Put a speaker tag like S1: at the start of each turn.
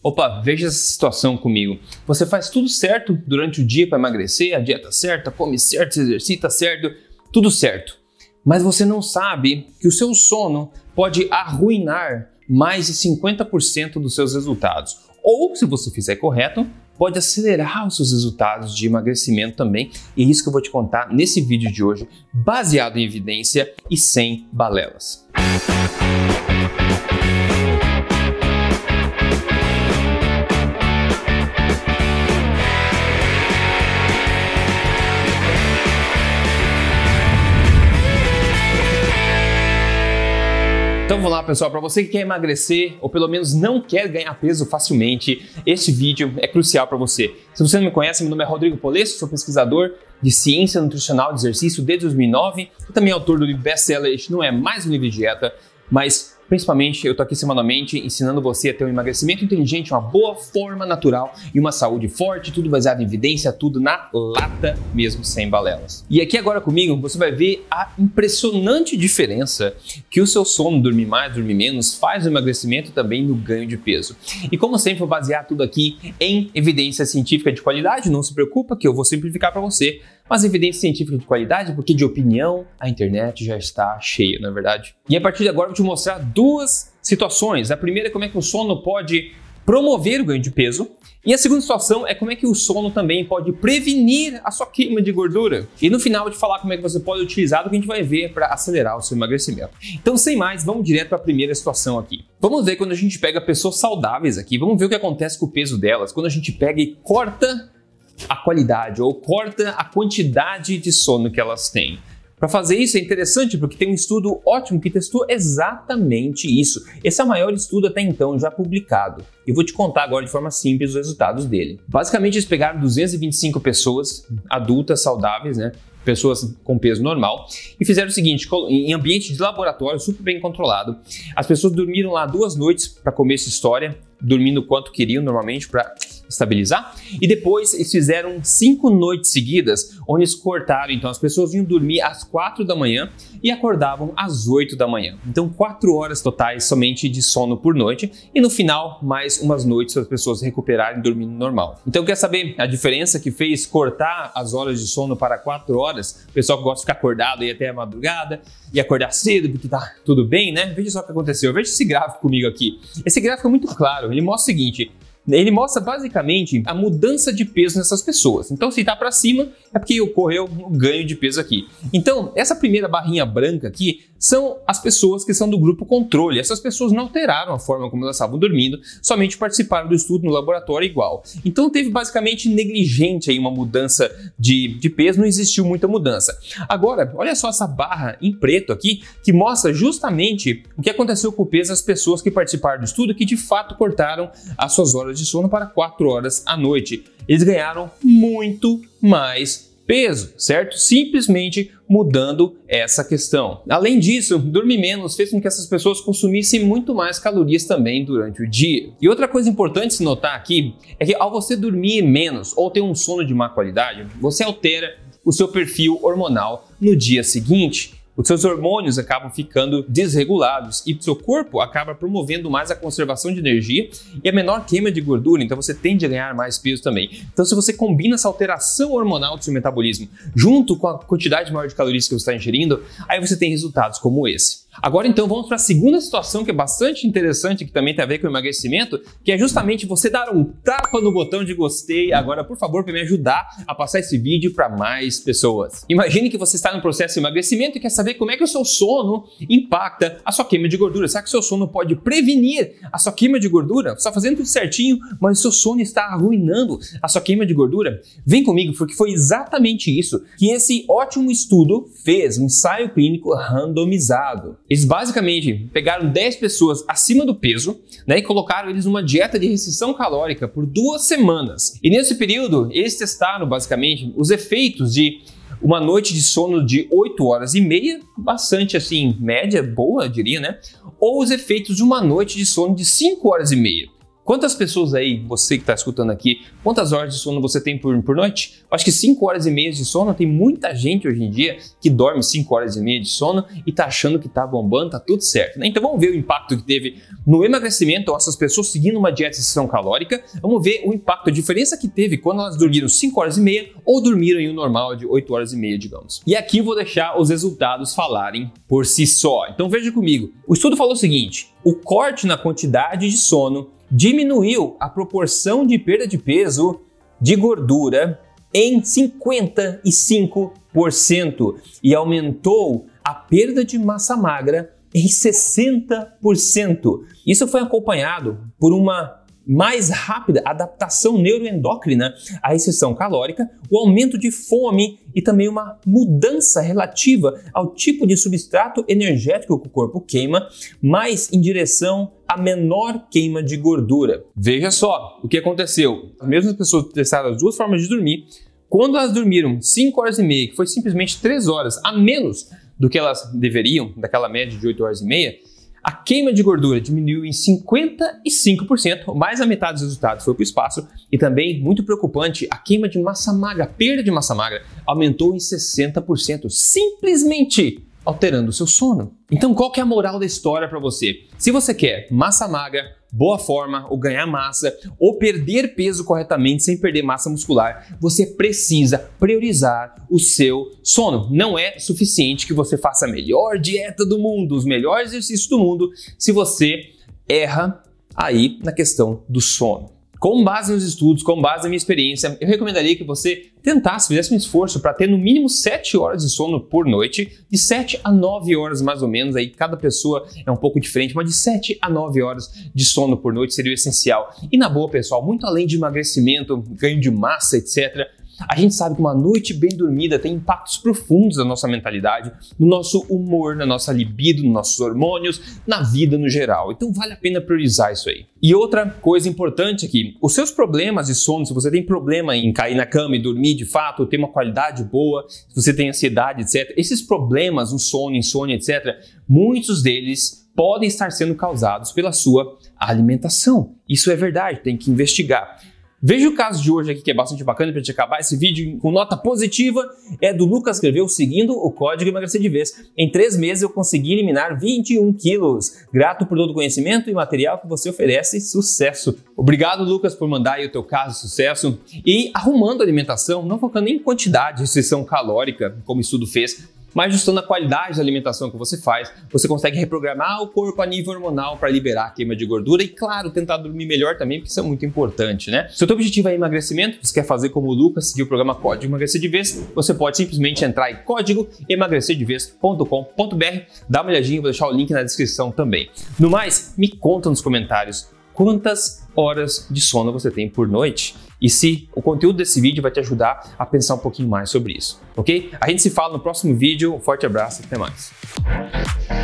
S1: Opa, veja essa situação comigo. Você faz tudo certo durante o dia para emagrecer, a dieta certa, come certo, se exercita certo, tudo certo. Mas você não sabe que o seu sono pode arruinar mais de 50% dos seus resultados. Ou, se você fizer correto, pode acelerar os seus resultados de emagrecimento também. E é isso que eu vou te contar nesse vídeo de hoje, baseado em evidência e sem balelas. Música Então vamos lá, pessoal. Para você que quer emagrecer ou pelo menos não quer ganhar peso facilmente, este vídeo é crucial para você. Se você não me conhece, meu nome é Rodrigo Polesso, sou pesquisador de ciência nutricional de exercício desde 2009 e também autor do livro best-seller Este Não É Mais Um Livro de Dieta, mas Principalmente, eu tô aqui semanalmente ensinando você a ter um emagrecimento inteligente, uma boa forma natural e uma saúde forte, tudo baseado em evidência, tudo na lata mesmo, sem balelas. E aqui agora comigo, você vai ver a impressionante diferença que o seu sono, dormir mais, dormir menos, faz no emagrecimento e também no ganho de peso. E como sempre, vou basear tudo aqui em evidência científica de qualidade, não se preocupa que eu vou simplificar para você mas evidência científica de qualidade, porque de opinião a internet já está cheia, na é verdade. E a partir de agora eu vou te mostrar duas situações. A primeira é como é que o sono pode promover o ganho de peso. E a segunda situação é como é que o sono também pode prevenir a sua queima de gordura. E no final eu vou te falar como é que você pode utilizar o que a gente vai ver para acelerar o seu emagrecimento. Então, sem mais, vamos direto para a primeira situação aqui. Vamos ver quando a gente pega pessoas saudáveis aqui, vamos ver o que acontece com o peso delas quando a gente pega e corta a qualidade ou corta a quantidade de sono que elas têm. Para fazer isso é interessante porque tem um estudo ótimo que testou exatamente isso. Esse é o maior estudo até então já publicado. E vou te contar agora de forma simples os resultados dele. Basicamente, eles pegaram 225 pessoas adultas saudáveis, né? pessoas com peso normal, e fizeram o seguinte: em ambiente de laboratório, super bem controlado, as pessoas dormiram lá duas noites para comer essa história, dormindo quanto queriam normalmente para estabilizar. E depois eles fizeram cinco noites seguidas, onde eles cortaram. Então as pessoas iam dormir às quatro da manhã e acordavam às oito da manhã. Então quatro horas totais somente de sono por noite. E no final, mais umas noites para as pessoas recuperarem dormindo normal. Então quer saber a diferença que fez cortar as horas de sono para quatro horas? O pessoal que gosta de ficar acordado aí até a madrugada e acordar cedo porque tá tudo bem, né? Veja só o que aconteceu. Veja esse gráfico comigo aqui. Esse gráfico é muito claro. Ele mostra o seguinte: ele mostra basicamente a mudança de peso nessas pessoas. Então, se está para cima, é porque ocorreu um ganho de peso aqui. Então, essa primeira barrinha branca aqui são as pessoas que são do grupo controle. Essas pessoas não alteraram a forma como elas estavam dormindo, somente participaram do estudo no laboratório igual. Então teve basicamente negligente aí uma mudança de, de peso, não existiu muita mudança. Agora, olha só essa barra em preto aqui, que mostra justamente o que aconteceu com o peso das pessoas que participaram do estudo, que de fato cortaram as suas horas de sono para 4 horas à noite. Eles ganharam muito mais peso, certo? Simplesmente mudando essa questão. Além disso, dormir menos fez com que essas pessoas consumissem muito mais calorias também durante o dia. E outra coisa importante se notar aqui é que ao você dormir menos ou ter um sono de má qualidade, você altera o seu perfil hormonal no dia seguinte os seus hormônios acabam ficando desregulados e seu corpo acaba promovendo mais a conservação de energia e a menor queima de gordura, então você tende a ganhar mais peso também. Então, se você combina essa alteração hormonal do seu metabolismo junto com a quantidade maior de calorias que você está ingerindo, aí você tem resultados como esse. Agora então vamos para a segunda situação que é bastante interessante, que também tem a ver com o emagrecimento, que é justamente você dar um tapa no botão de gostei agora, por favor, para me ajudar a passar esse vídeo para mais pessoas. Imagine que você está no processo de emagrecimento e quer saber como é que o seu sono impacta a sua queima de gordura. Será que o seu sono pode prevenir a sua queima de gordura? Você está fazendo tudo certinho, mas o seu sono está arruinando a sua queima de gordura? Vem comigo, porque foi exatamente isso que esse ótimo estudo fez, um ensaio clínico randomizado. Eles basicamente pegaram 10 pessoas acima do peso né, e colocaram eles numa dieta de restrição calórica por duas semanas. E nesse período, eles testaram basicamente os efeitos de uma noite de sono de 8 horas e meia, bastante assim, média, boa, diria, né? Ou os efeitos de uma noite de sono de 5 horas e meia. Quantas pessoas aí, você que está escutando aqui, quantas horas de sono você tem por, por noite? Acho que 5 horas e meia de sono. Tem muita gente hoje em dia que dorme 5 horas e meia de sono e tá achando que tá bombando, tá tudo certo. Né? Então vamos ver o impacto que teve no emagrecimento, essas pessoas seguindo uma dieta de exceção calórica. Vamos ver o impacto, a diferença que teve quando elas dormiram 5 horas e meia ou dormiram em um normal de 8 horas e meia, digamos. E aqui vou deixar os resultados falarem por si só. Então veja comigo. O estudo falou o seguinte: o corte na quantidade de sono diminuiu a proporção de perda de peso de gordura em 55% e aumentou a perda de massa magra em 60%. Isso foi acompanhado por uma mais rápida adaptação neuroendócrina à restrição calórica, o aumento de fome e também uma mudança relativa ao tipo de substrato energético que o corpo queima, mais em direção a menor queima de gordura. Veja só o que aconteceu. As mesmas pessoas testaram as duas formas de dormir. Quando elas dormiram 5 horas e meia, que foi simplesmente 3 horas a menos do que elas deveriam, daquela média de 8 horas e meia, a queima de gordura diminuiu em 55%, mais a metade dos resultados foi para o espaço, e também, muito preocupante, a queima de massa magra, a perda de massa magra, aumentou em 60%, simplesmente alterando o seu sono. Então, qual que é a moral da história para você? Se você quer massa magra, boa forma, ou ganhar massa, ou perder peso corretamente sem perder massa muscular, você precisa priorizar o seu sono. Não é suficiente que você faça a melhor dieta do mundo, os melhores exercícios do mundo, se você erra aí na questão do sono. Com base nos estudos, com base na minha experiência, eu recomendaria que você tentasse, fizesse um esforço para ter no mínimo 7 horas de sono por noite, de 7 a 9 horas mais ou menos, aí cada pessoa é um pouco diferente, mas de 7 a 9 horas de sono por noite seria o essencial. E na boa, pessoal, muito além de emagrecimento, ganho de massa, etc., a gente sabe que uma noite bem dormida tem impactos profundos na nossa mentalidade, no nosso humor, na nossa libido, nos nossos hormônios, na vida no geral. Então vale a pena priorizar isso aí. E outra coisa importante aqui, os seus problemas de sono, se você tem problema em cair na cama e dormir de fato, ter uma qualidade boa, se você tem ansiedade, etc., esses problemas, o sono, insônia, etc., muitos deles podem estar sendo causados pela sua alimentação. Isso é verdade, tem que investigar. Veja o caso de hoje aqui que é bastante bacana para gente acabar esse vídeo com nota positiva. É do Lucas escreveu seguindo o código emagrecer de vez. Em três meses eu consegui eliminar 21 quilos. Grato por todo o conhecimento e material que você oferece. Sucesso! Obrigado, Lucas, por mandar aí o teu caso sucesso. E arrumando a alimentação, não focando em quantidade, restrição calórica, como o estudo fez, mas ajustando a qualidade da alimentação que você faz, você consegue reprogramar o corpo a nível hormonal para liberar a queima de gordura e, claro, tentar dormir melhor também, porque isso é muito importante, né? Se o teu objetivo é emagrecimento, você quer fazer como o Lucas, seguir o programa Código Emagrecer de Vez, você pode simplesmente entrar em código emagrecerdevez.com.br, dá uma olhadinha, vou deixar o link na descrição também. No mais, me conta nos comentários quantas horas de sono você tem por noite e se o conteúdo desse vídeo vai te ajudar a pensar um pouquinho mais sobre isso, ok? A gente se fala no próximo vídeo. Um forte abraço e até mais.